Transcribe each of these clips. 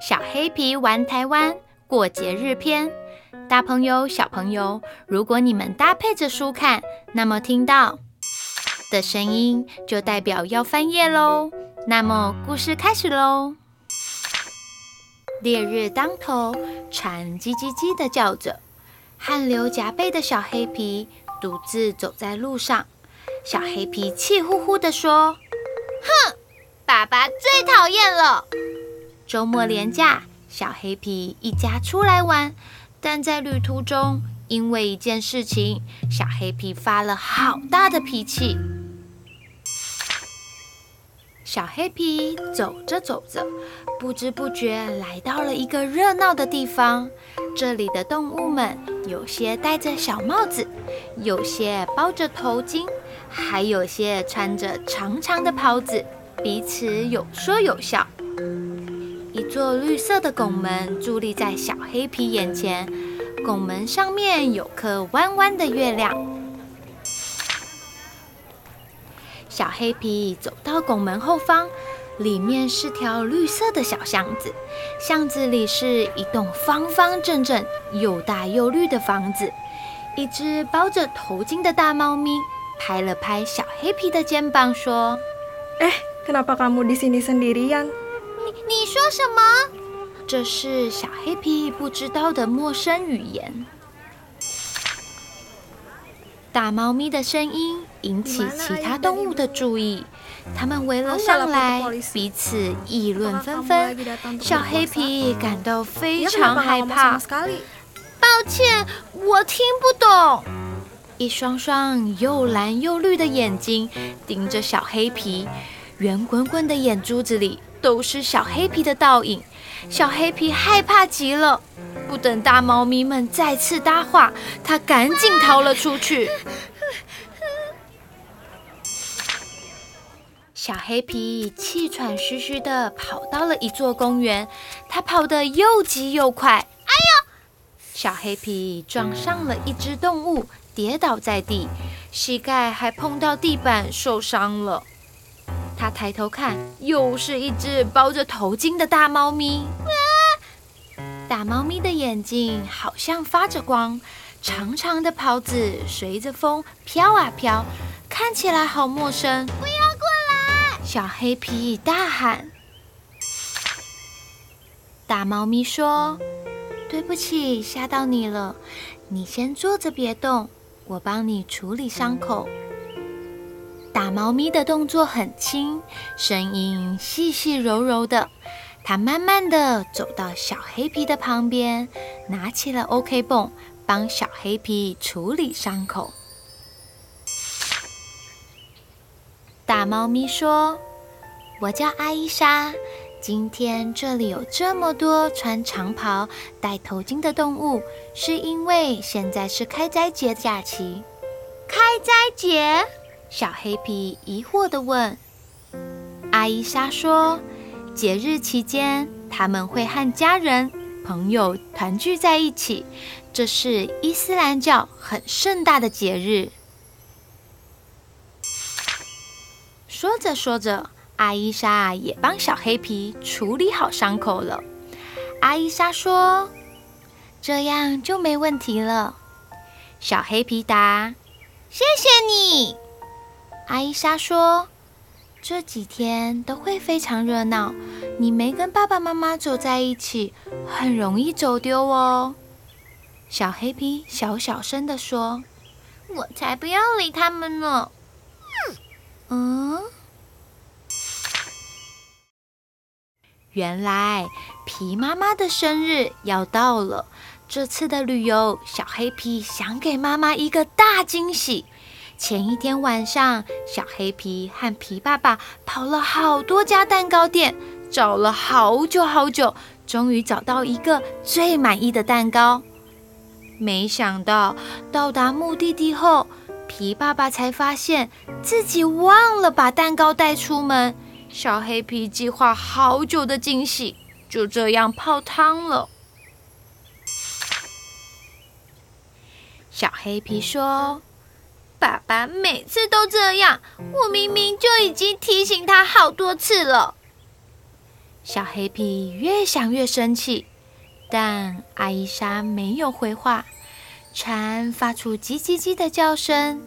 小黑皮玩台湾过节日篇，大朋友小朋友，如果你们搭配着书看，那么听到的声音就代表要翻页喽。那么故事开始喽。烈日当头，蝉叽叽叽的叫着，汗流浃背的小黑皮独自走在路上。小黑皮气呼呼地说：“哼，爸爸最讨厌了。”周末连假，小黑皮一家出来玩，但在旅途中，因为一件事情，小黑皮发了好大的脾气。小黑皮走着走着，不知不觉来到了一个热闹的地方。这里的动物们，有些戴着小帽子，有些包着头巾，还有些穿着长长的袍子，彼此有说有笑。一座绿色的拱门伫立在小黑皮眼前，拱门上面有颗弯弯的月亮。小黑皮走到拱门后方，里面是条绿色的小巷子，巷子里是一栋方方正正、又大又绿的房子。一只包着头巾的大猫咪拍了拍小黑皮的肩膀，说：“哎，kenapa kamu di sini sendirian？” 你说什么？这是小黑皮不知道的陌生语言。大猫咪的声音引起其他动物的注意，它们围了上来，彼此议论纷纷。小黑皮感到非常害怕。抱歉，我听不懂。一双双又蓝又绿的眼睛盯着小黑皮，圆滚滚的眼珠子里。都是小黑皮的倒影，小黑皮害怕极了。不等大猫咪们再次搭话，它赶紧逃了出去。小黑皮气喘吁吁地跑到了一座公园，它跑得又急又快。哎呦！小黑皮撞上了一只动物，跌倒在地，膝盖还碰到地板，受伤了。他抬头看，又是一只包着头巾的大猫咪。大猫咪的眼睛好像发着光，长长的袍子随着风飘啊飘，看起来好陌生。不要过来！小黑皮大喊。大猫咪说：“对不起，吓到你了。你先坐着别动，我帮你处理伤口。”大猫咪的动作很轻，声音细细柔柔的。它慢慢地走到小黑皮的旁边，拿起了 OK 绷，帮小黑皮处理伤口。大猫咪说：“我叫阿伊莎，今天这里有这么多穿长袍、戴头巾的动物，是因为现在是开斋节假期。开斋节？”小黑皮疑惑地问：“阿伊莎说，节日期间他们会和家人、朋友团聚在一起，这是伊斯兰教很盛大的节日。”说着说着，阿伊莎也帮小黑皮处理好伤口了。阿伊莎说：“这样就没问题了。”小黑皮答：“谢谢你。”阿伊莎说：“这几天都会非常热闹，你没跟爸爸妈妈走在一起，很容易走丢哦。”小黑皮小小声地说：“我才不要理他们呢。”嗯，原来皮妈妈的生日要到了，这次的旅游，小黑皮想给妈妈一个大惊喜。前一天晚上，小黑皮和皮爸爸跑了好多家蛋糕店，找了好久好久，终于找到一个最满意的蛋糕。没想到到达目的地后，皮爸爸才发现自己忘了把蛋糕带出门。小黑皮计划好久的惊喜就这样泡汤了。小黑皮说。爸爸每次都这样，我明明就已经提醒他好多次了。小黑皮越想越生气，但阿伊莎没有回话。蝉发出叽叽叽的叫声，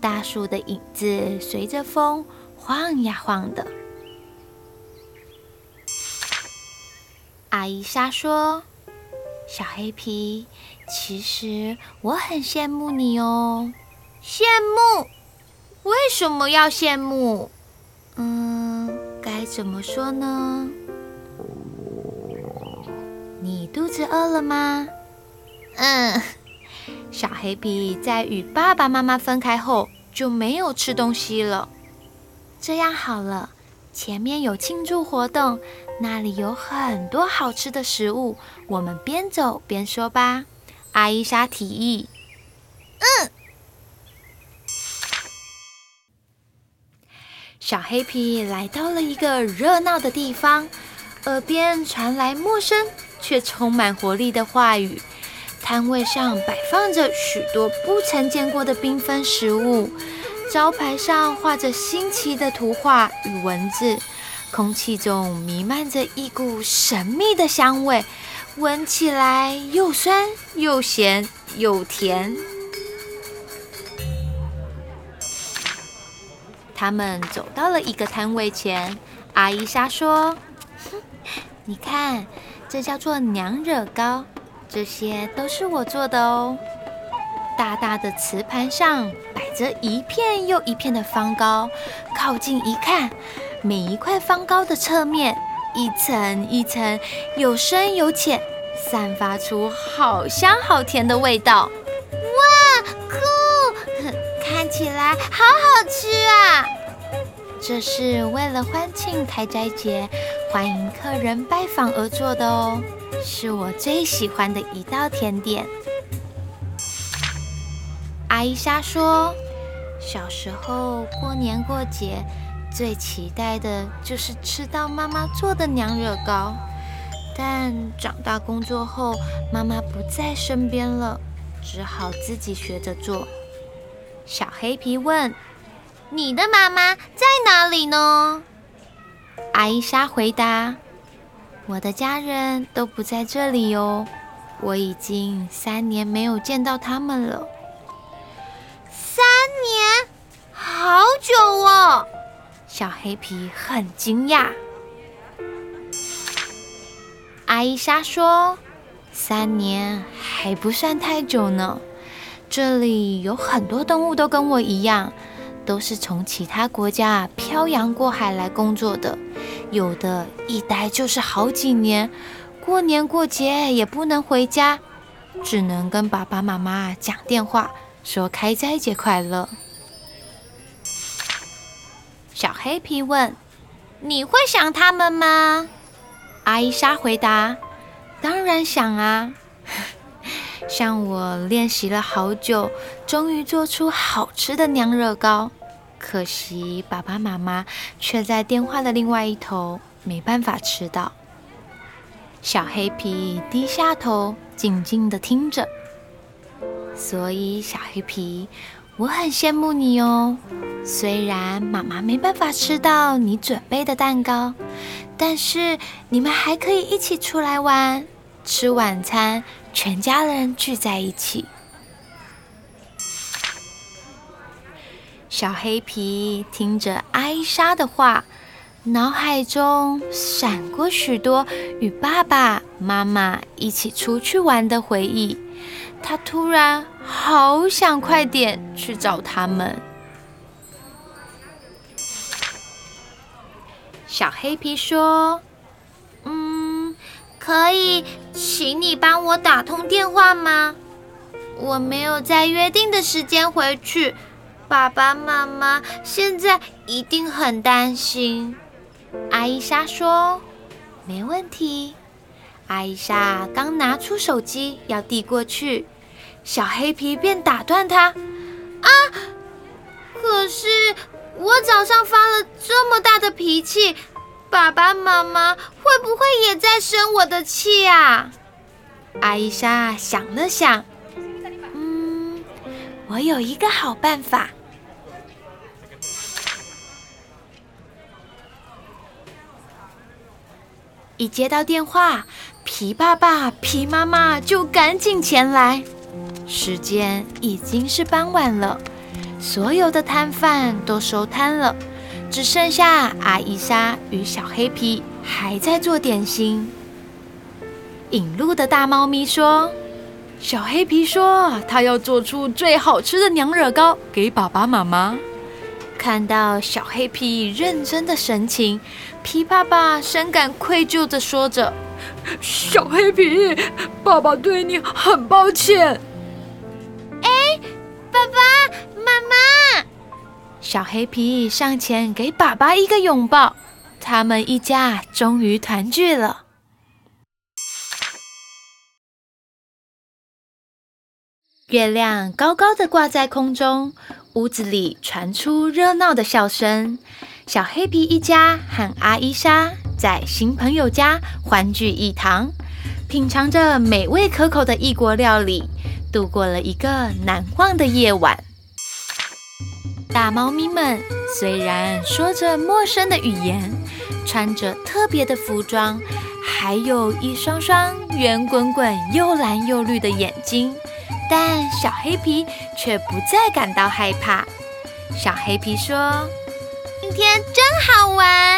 大树的影子随着风晃呀晃的。阿伊莎说：“小黑皮，其实我很羡慕你哦。羡慕？为什么要羡慕？嗯，该怎么说呢？你肚子饿了吗？嗯。”小黑皮在与爸爸妈妈分开后就没有吃东西了。这样好了，前面有庆祝活动，那里有很多好吃的食物，我们边走边说吧。阿伊莎提议。嗯。小黑皮来到了一个热闹的地方，耳边传来陌生却充满活力的话语。摊位上摆放着许多不曾见过的缤纷食物，招牌上画着新奇的图画与文字，空气中弥漫着一股神秘的香味，闻起来又酸又咸又甜。他们走到了一个摊位前，阿伊莎说：“你看，这叫做娘惹糕。”这些都是我做的哦。大大的瓷盘上摆着一片又一片的方糕，靠近一看，每一块方糕的侧面一层一层，有深有浅，散发出好香好甜的味道。好好吃啊！这是为了欢庆开斋节，欢迎客人拜访而做的哦。是我最喜欢的一道甜点。阿伊莎说：“小时候过年过节，最期待的就是吃到妈妈做的娘惹糕。但长大工作后，妈妈不在身边了，只好自己学着做。”小黑皮问：“你的妈妈在哪里呢？”阿伊莎回答。我的家人都不在这里哦，我已经三年没有见到他们了。三年，好久哦！小黑皮很惊讶。阿伊莎说：“三年还不算太久呢，这里有很多动物都跟我一样。”都是从其他国家漂洋过海来工作的，有的一待就是好几年，过年过节也不能回家，只能跟爸爸妈妈讲电话，说开斋节快乐。小黑皮问：“你会想他们吗？”阿伊莎回答：“当然想啊，像我练习了好久。”终于做出好吃的娘惹糕，可惜爸爸妈妈却在电话的另外一头，没办法吃到。小黑皮低下头，静静地听着。所以，小黑皮，我很羡慕你哦。虽然妈妈没办法吃到你准备的蛋糕，但是你们还可以一起出来玩，吃晚餐，全家人聚在一起。小黑皮听着艾莎的话，脑海中闪过许多与爸爸妈妈一起出去玩的回忆。他突然好想快点去找他们。小黑皮说：“，可以，请你帮我打通电话吗？我没有在约定的时间回去。”爸爸妈妈现在一定很担心。阿伊莎说：“没问题。”阿伊莎刚拿出手机要递过去，小黑皮便打断她：“啊！可是我早上发了这么大的脾气，爸爸妈妈会不会也在生我的气啊？”阿伊莎想了想。嗯我有一个好办法。一接到电话，皮爸爸、皮妈妈就赶紧前来。时间已经是傍晚了，所有的摊贩都收摊了，只剩下阿伊莎与小黑皮还在做点心。引路的大猫咪说：“小黑皮说，他要做出最好吃的娘惹糕给爸爸妈妈。”看到小黑皮认真的神情，皮爸爸深感愧疚地说着：“小黑皮，爸爸对你很抱歉。”小黑皮上前给爸爸一个拥抱，他们一家终于团聚了。月亮高高的挂在空中。屋子里传出热闹的笑声，小黑皮一家和阿伊莎在新朋友家欢聚一堂，品尝着美味可口的异国料理，度过了一个难忘的夜晚。大猫咪们虽然说着陌生的语言，穿着特别的服装，还有一双双圆滚滚又蓝又绿的眼睛。但小黑皮却不再感到害怕。小黑皮说：“今天真好玩。”